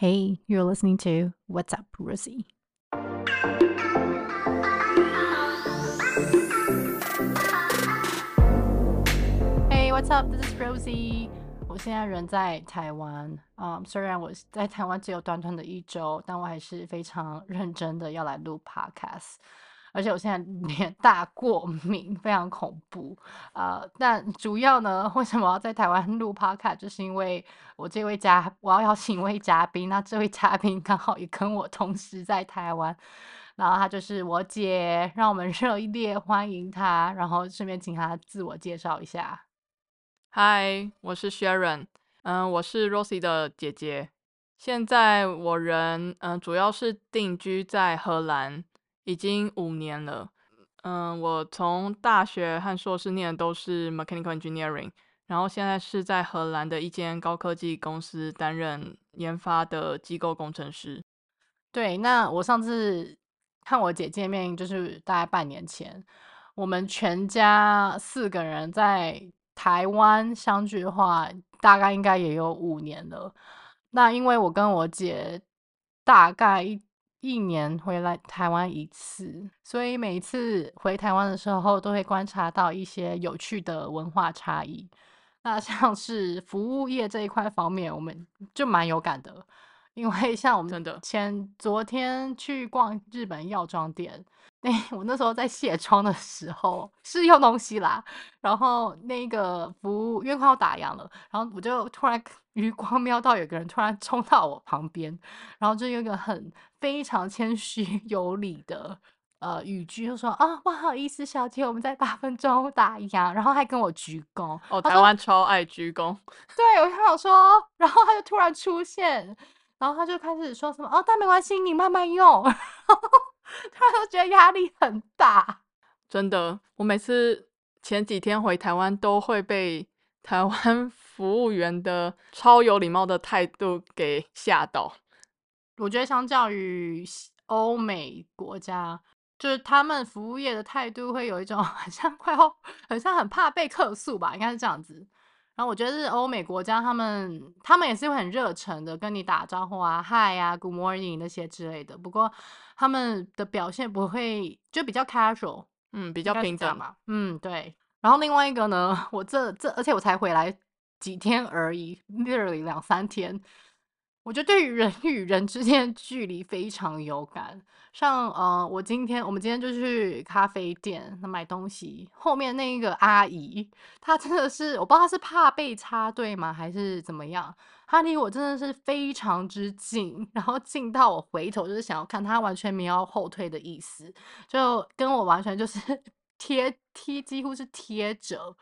Hey, you're listening to What's Up, Rosie? Hey, what's up? This is Rosie. 我现在人在台湾，嗯、um，虽然我在台湾只有短短的一周，但我还是非常认真的要来录 Podcast。 而且我现在脸大过敏，非常恐怖啊、但主要呢，为什么要在台湾录 Podcast？就是因为我这位嘉，我要邀请一位嘉宾。那这位嘉宾刚好也跟我同时在台湾，然后他就是我姐，让我们热烈欢迎他，然后顺便请他自我介绍一下。嗨，我是 Sharon，嗯，我是 Rosie 的姐姐。现在我人嗯主要是定居在荷兰。已经五年了，嗯，我从大学和硕士念的都是 mechanical engineering，然后现在是在荷兰的一间高科技公司担任研发的机构工程师。对，那我上次看我姐见面就是大概半年前，我们全家四个人在台湾相聚的话，大概应该也有五年了。那因为我跟我姐大概。一年回来台湾一次，所以每次回台湾的时候，都会观察到一些有趣的文化差异。那像是服务业这一块方面，我们就蛮有感的，因为像我们前真的昨天去逛日本药妆店。哎，我那时候在卸妆的时候是用东西啦，然后那个服务因为快要打烊了，然后我就突然余光瞄到有个人突然冲到我旁边，然后就有一个很非常谦虚 有礼的呃语句，就说啊不好意思，小姐，我们在八分钟打烊，然后还跟我鞠躬。哦，台湾超爱鞠躬。对，我就想说，然后他就突然出现，然后他就开始说什么哦，但没关系，你慢慢用。他都觉得压力很大，真的。我每次前几天回台湾，都会被台湾 服务员的超有礼貌的态度给吓到。我觉得相较于欧美国家，就是他们服务业的态度会有一种 好像快要，好像很怕被客诉吧，应该是这样子。然后我觉得是欧美国家，他们他们也是会很热诚的跟你打招呼啊，Hi 啊，Good morning 那些之类的。不过他们的表现不会就比较 casual，嗯，比较平等嘛。嗯，对。然后另外一个呢，我这这而且我才回来几天而已，literally 两三天。我觉得对于人 与人之间的距离非常有感，像呃，我今天我们今天就去咖啡店买东西，后面那一个阿姨，她真的是我不知道她是怕被插队吗，还是怎么样？她离我真的是非常之近，然后近到我回头就是想要看她，完全没有后退的意思，就跟我完全就是 贴贴，几乎是贴着。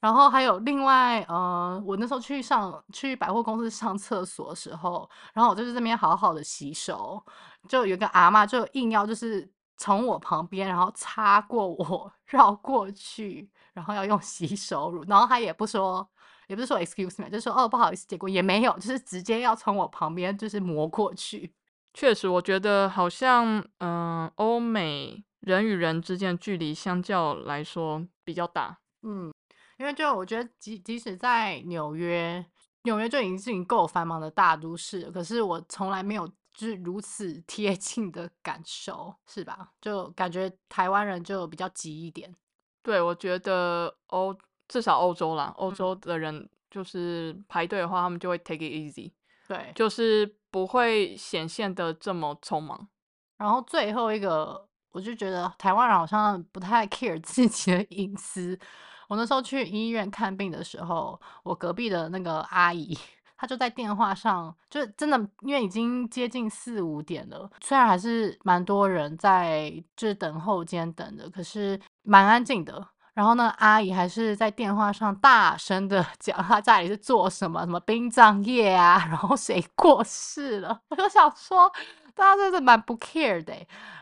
然后还有另外，呃，我那时候去上去百货公司上厕所的时候，然后我就是这边好好的洗手，就有个阿嬷就硬要就是从我旁边，然后擦过我绕过去，然后要用洗手乳，然后她也不说，也不是说 excuse me，就说哦不好意思，结果也没有，就是直接要从我旁边就是磨过去。确实，我觉得好像，嗯、呃，欧美人与人之间距离相较来说比较大，嗯。因为就我觉得，即即使在纽约，纽约就已经是一个够繁忙的大都市了，可是我从来没有就是如此贴近的感受，是吧？就感觉台湾人就比较急一点。对，我觉得欧至少欧洲啦，欧洲的人就是排队的话，他们就会 take it easy，对，就是不会显现的这么匆忙。然后最后一个，我就觉得台湾人好像不太 care 自己的隐私。我那时候去医院看病的时候，我隔壁的那个阿姨，她就在电话上，就真的因为已经接近四五点了，虽然还是蛮多人在就是等候间等的，可是蛮安静的。然后呢，阿姨还是在电话上大声的 讲她家里是做什么，什么殡葬业啊，然后谁过世了，我就想说。大家真的蛮不 care 的，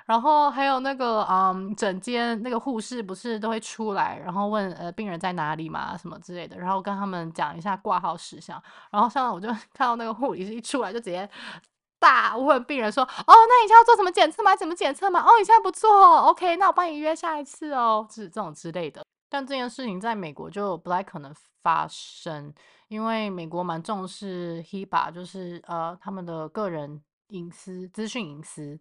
然后还有那个嗯，整间那个护士不是都会出来，然后问呃病人在哪里嘛，什么之类的，然后跟他们讲一下挂号事项。然后像我就看到那个护理师一出来就直接大问病人说：“哦，那你现在要做什么检测吗？怎么检测吗？哦，你现在不做，OK，那我帮你约下一次哦。”是这种之类的。但这件事情在美国就不太可能发生，因为美国蛮重视 HIPAA，就是呃他们的个人隐私、资讯隐私，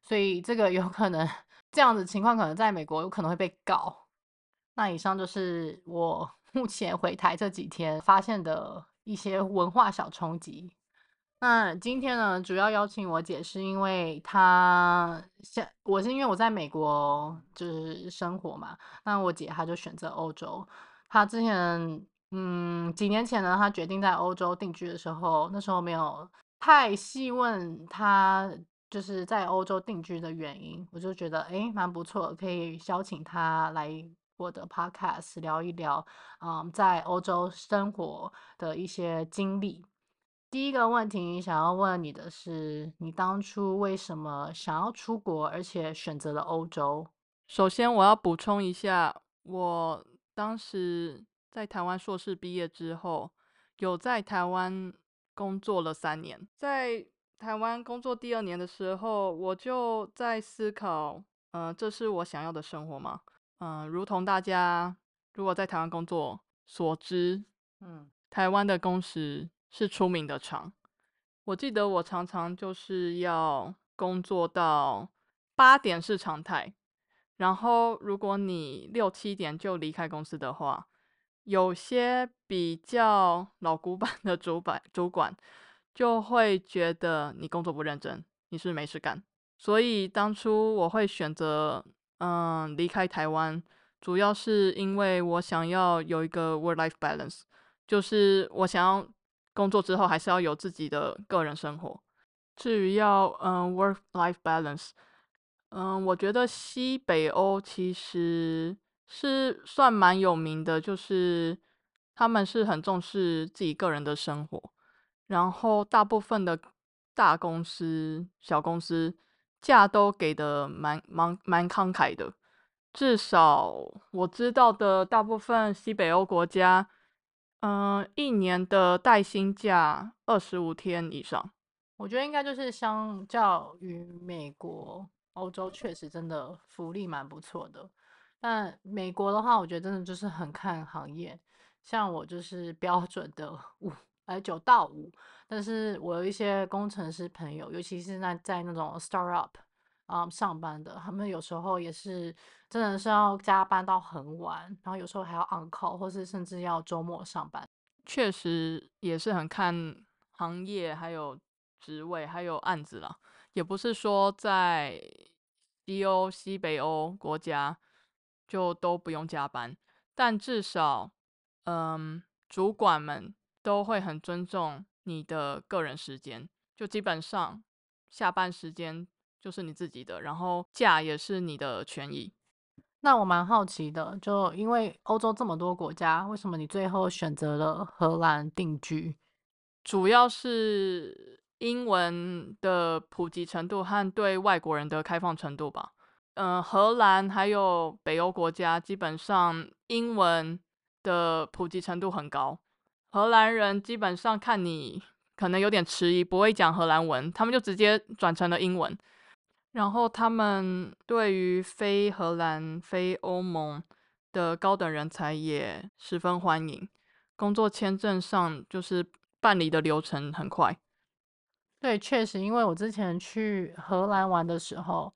所以这个有可能这样子情况可能在美国有可能会被告。那以上就是我目前回台这几天发现的一些文化小冲击。那今天呢，主要邀请我姐是因为她现我是因为我在美国就是生活嘛，那我姐她就选择欧洲。她之前嗯几年前呢，她决定在欧洲定居的时候，那时候没有太细问她就是在欧洲定居的原因，我就觉得诶蛮不错，可以邀请她来我的 podcast 聊一聊，嗯，在欧洲生活的一些经历。第一个问题想要问你的是，你当初为什么想要出国，而且选择了欧洲？首先，我要补充一下，我当时在台湾硕士毕业之后，有在台湾工作了三年。在台湾工作第二年的时候，我就在思考，嗯、呃，这是我想要的生活吗？嗯、呃，如同大家如果在台湾工作所知，嗯，台湾的工时。是出名的长，我记得我常常就是要工作到八点是常态，然后如果你六七点就离开公司的话，有些比较老古板的主管主管就会觉得你工作不认真，你是是没事干？所以当初我会选择嗯离开台湾，主要是因为我想要有一个 work-life balance，就是我想要。工作之后还是要有自己的个人生活。至于要嗯 work-life balance，嗯，我觉得西北欧其实是算蛮有名的，就是他们是很重视自己个人的生活。然后大部分的大公司、小公司假都给的蛮蛮蛮慷慨的，至少我知道的大部分西北欧国家。嗯，一年的带薪假二十五天以上，我觉得应该就是相较于美国、欧洲，确实真的福利蛮不错的。但美国的话，我觉得真的就是很看行业，像我就是标准的 五哎九到五，但是我有一些工程师朋友，尤其是那在那种 startup 啊、嗯、上班的，他们有时候也是。真的是要加班到很晚，然后有时候还要 on call，或是甚至要周末上班。确实也是很看行业，还有职位，还有案子啦。也不是说在西欧、西北欧国家就都不用加班，但至少，嗯，主管们都会很尊重你的个人时间，就基本上下班时间就是你自己的，然后价也是你的权益。那我蛮好奇的，就因为欧洲这么多国家，为什么你最后选择了荷兰定居？主要是英文的普及程度和对外国人的开放程度吧。嗯、呃，荷兰还有北欧国家，基本上英文的普及程度很高。荷兰人基本上看你可能有点迟疑，不会讲荷兰文，他们就直接转成了英文。然后他们对于非荷兰、非欧盟的高等人才也十分欢迎，工作签证上就是办理的流程很快。对，确实，因为我之前去荷兰玩的时候，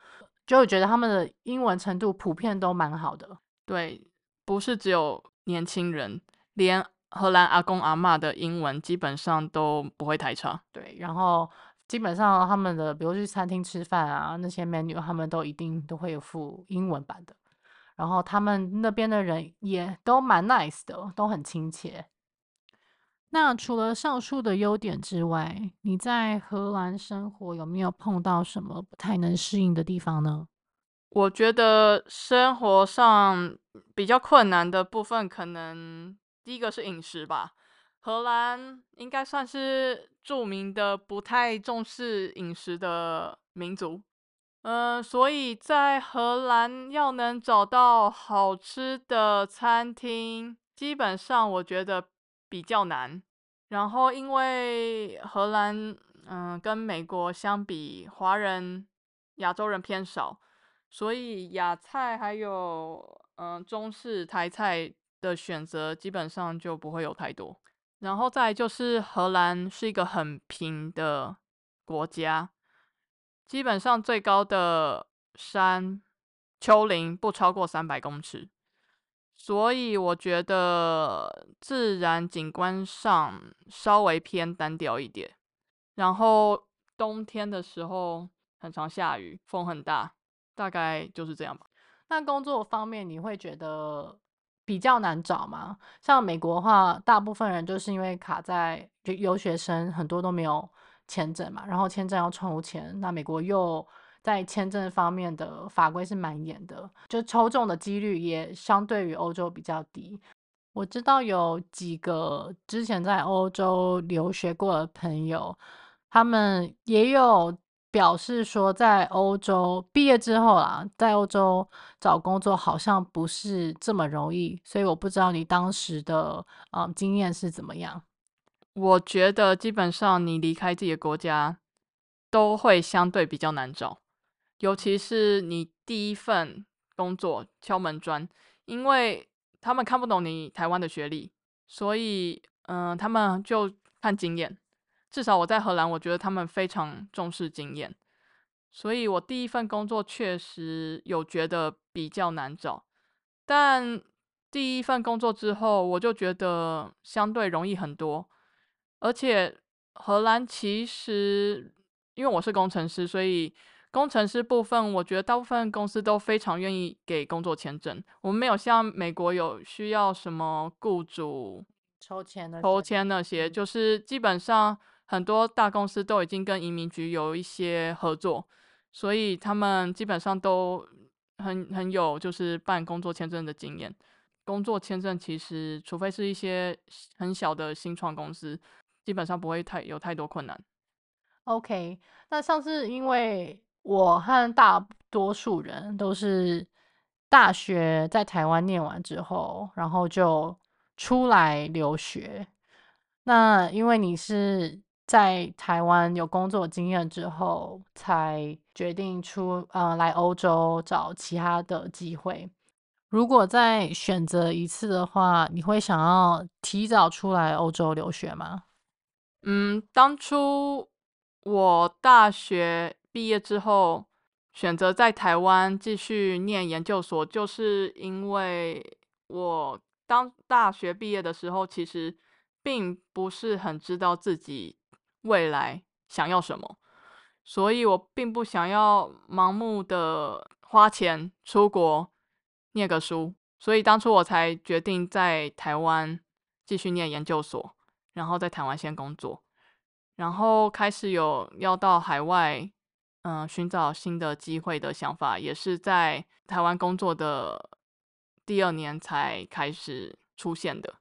就觉得他们的英文程度普遍都蛮好的。对，不是只有年轻人，连荷兰阿公阿妈的英文基本上都不会太差。对，然后。基本上他们的，比如去餐厅吃饭啊，那些 menu 他们都一定都会有附英文版的。然后他们那边的人也都蛮 nice 的，都很亲切。那除了上述的优点之外，你在荷兰生活有没有碰到什么不太能适应的地方呢？我觉得生活上比较困难的部分，可能第一个是饮食吧。荷兰应该算是著名的不太重视饮食的民族，嗯、所以在荷兰要能找到好吃的餐厅，基本上我觉得比较难。然后因为荷兰，嗯、跟美国相比，华人、亚洲人偏少，所以亚菜还有嗯，中式台菜的选择基本上就不会有太多。然后再就是荷兰是一个很平的国家，基本上最高的山丘陵不超过三百公尺，所以我觉得自然景观上稍微偏单调一点。然后冬天的时候很常下雨，风很大，大概就是这样吧。那工作方面你会觉得比较难找嘛？像美国的话，大部分人就是因为卡在就留学生很多都没有签证嘛，然后签证要抽签，那美国又在签证方面的法规是蛮严的，就抽中的几率也相对于欧洲比较低。我知道有几个之前在欧洲留学过的朋友，他们也有。表示说，在欧洲毕业之后啦，在欧洲找工作好像不是这么容易，所以我不知道你当时的嗯经验是怎么样。我觉得基本上你离开自己的国家都会相对比较难找，尤其是你第一份工作敲门砖，因为他们看不懂你台湾的学历，所以嗯，他们就看经验。至少我在荷兰，我觉得他们非常重视经验，所以我第一份工作确实有觉得比较难找，但第一份工作之后，我就觉得相对容易很多，而且荷兰其实因为我是工程师，所以工程师部分，我觉得大部分公司都非常愿意给工作签证，我们没有像美国有需要什么雇主抽签的抽签那些，就是基本上。很多大公司都已经跟移民局有一些合作，所以他们基本上都很很有就是办工作签证的经验。工作签证其实，除非是一些很小的新创公司，基本上不会太有太多困难。OK，那上次因为我和大多数人都是大学在台湾念完之后，然后就出来留学。那因为你是。在台湾有工作经验之后，才决定出呃来欧洲找其他的机会。如果再选择一次的话，你会想要提早出来欧洲留学吗？嗯，当初我大学毕业之后，选择在台湾继续念研究所，就是因为我当大学毕业的时候，其实并不是很知道自己。未来想要什么，所以我并不想要盲目的花钱出国念个书，所以当初我才决定在台湾继续念研究所，然后在台湾先工作，然后开始有要到海外，嗯、寻找新的机会的想法，也是在台湾工作的第二年才开始出现的。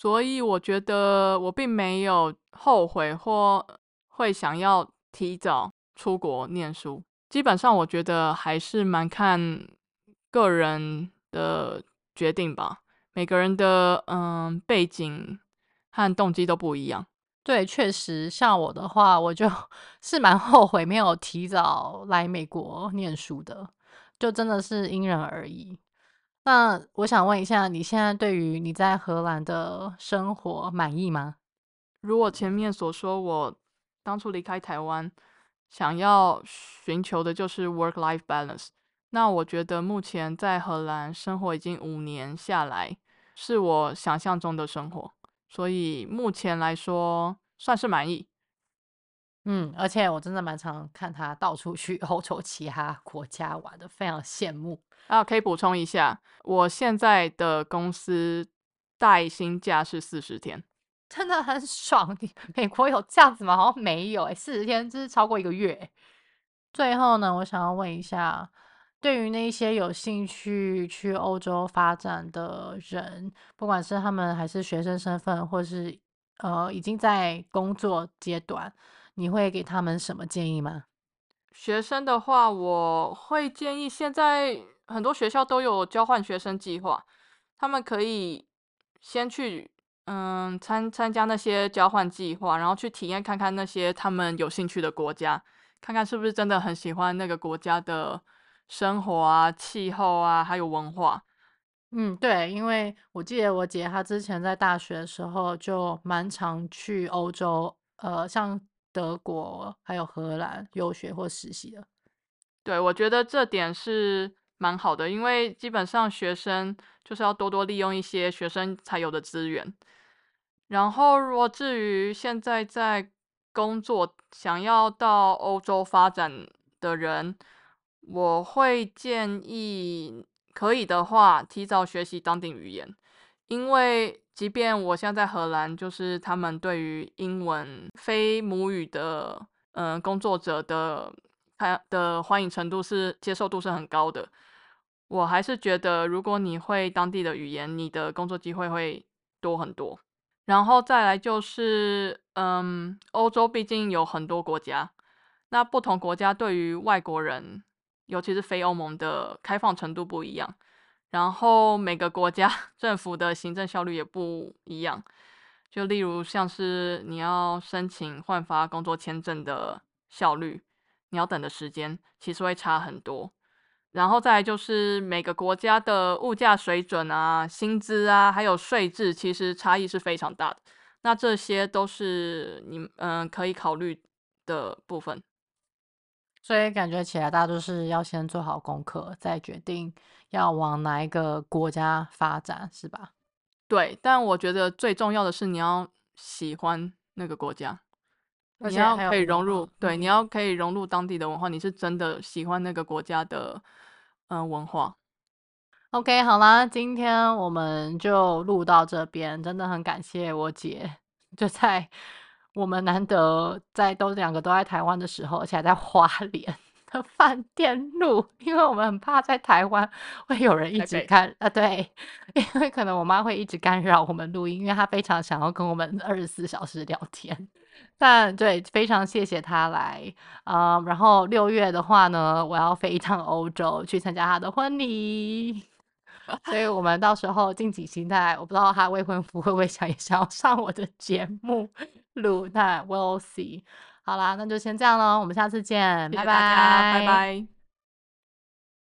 所以我觉得我并没有后悔或会想要提早出国念书。基本上，我觉得还是蛮看个人的决定吧。每个人的嗯背景和动机都不一样。对，确实，像我的话，我就 是蛮后悔没有提早来美国念书的，就真的是因人而异。那我想问一下，你现在对于你在荷兰的生活满意吗？如果前面所说，我当初离开台湾，想要寻求的就是 work-life balance。那我觉得目前在荷兰生活已经五年下来，是我想象中的生活，所以目前来说算是满意。嗯，而且我真的蛮常看他到处去 欧洲其他国家玩的，非常羡慕。啊，可以补充一下，我现在的公司带薪假是四十天，真的很爽。美国有这样子吗？好像没有诶，四十天就是超过一个月。最后呢，我想要问一下，对于那些有兴趣去欧洲发展的人，不管是他们还是学生身份，或是呃已经在工作阶段，你会给他们什么建议吗？学生的话，我会建议现在。很多学校都有交换学生计划，他们可以先去嗯参参加那些交换计划，然后去体验看看那些他们有兴趣的国家，看看是不是真的很喜欢那个国家的生活啊、气候啊，还有文化。嗯，对，因为我记得我姐她之前在大学的时候就蛮常去欧洲，呃，像德国还有荷兰游学或实习的。对，我觉得这点是蛮好的，因为基本上学生就是要多多利用一些学生才有的资源。然后，如果至于现在在工作想要到欧洲发展的人，我会建议可以的话提早学习当地语言，因为即便我现在在荷兰，就是他们对于英文非母语的嗯、工作者的。他的欢迎程度是接受度是很高的，我还是觉得如果你会当地的语言，你的工作机会会多很多。然后再来就是，嗯，欧洲毕竟有很多国家，那不同国家对于外国人，尤其是非欧盟的开放程度不一样，然后每个国家 政府的行政效率也不一样。就例如像是你要申请换发工作签证的效率。你要等的时间其实会差很多，然后再就是每个国家的物价水准啊、薪资啊，还有税制，其实差异是非常大的。那这些都是你嗯、可以考虑的部分。所以感觉起来，大家都是要先做好功课，再决定要往哪一个国家发展，是吧？对，但我觉得最重要的是你要喜欢那个国家。你要可以融入，对，你要可以融入当地的文化，你是真的喜欢那个国家的，嗯、呃，文化。OK，好啦，今天我们就录到这边，真的很感谢我姐，就在我们难得在都两个都在台湾的时候，而且还在花莲 的饭店录，因为我们很怕在台湾 会有人一直干啊，对，因为可能我妈会一直干扰我们录音，因为她非常想要跟我们二十四小时聊天。但对，非常谢谢他来啊、呃！然后六月的话呢，我要飞一趟欧洲去参加他的婚礼，所以我们到时候敬请期待。我不知道他未婚夫会不会想也想要上我的节目录，那 we'll see。好啦，那就先这样喽，我们下次见，谢谢拜拜，拜拜。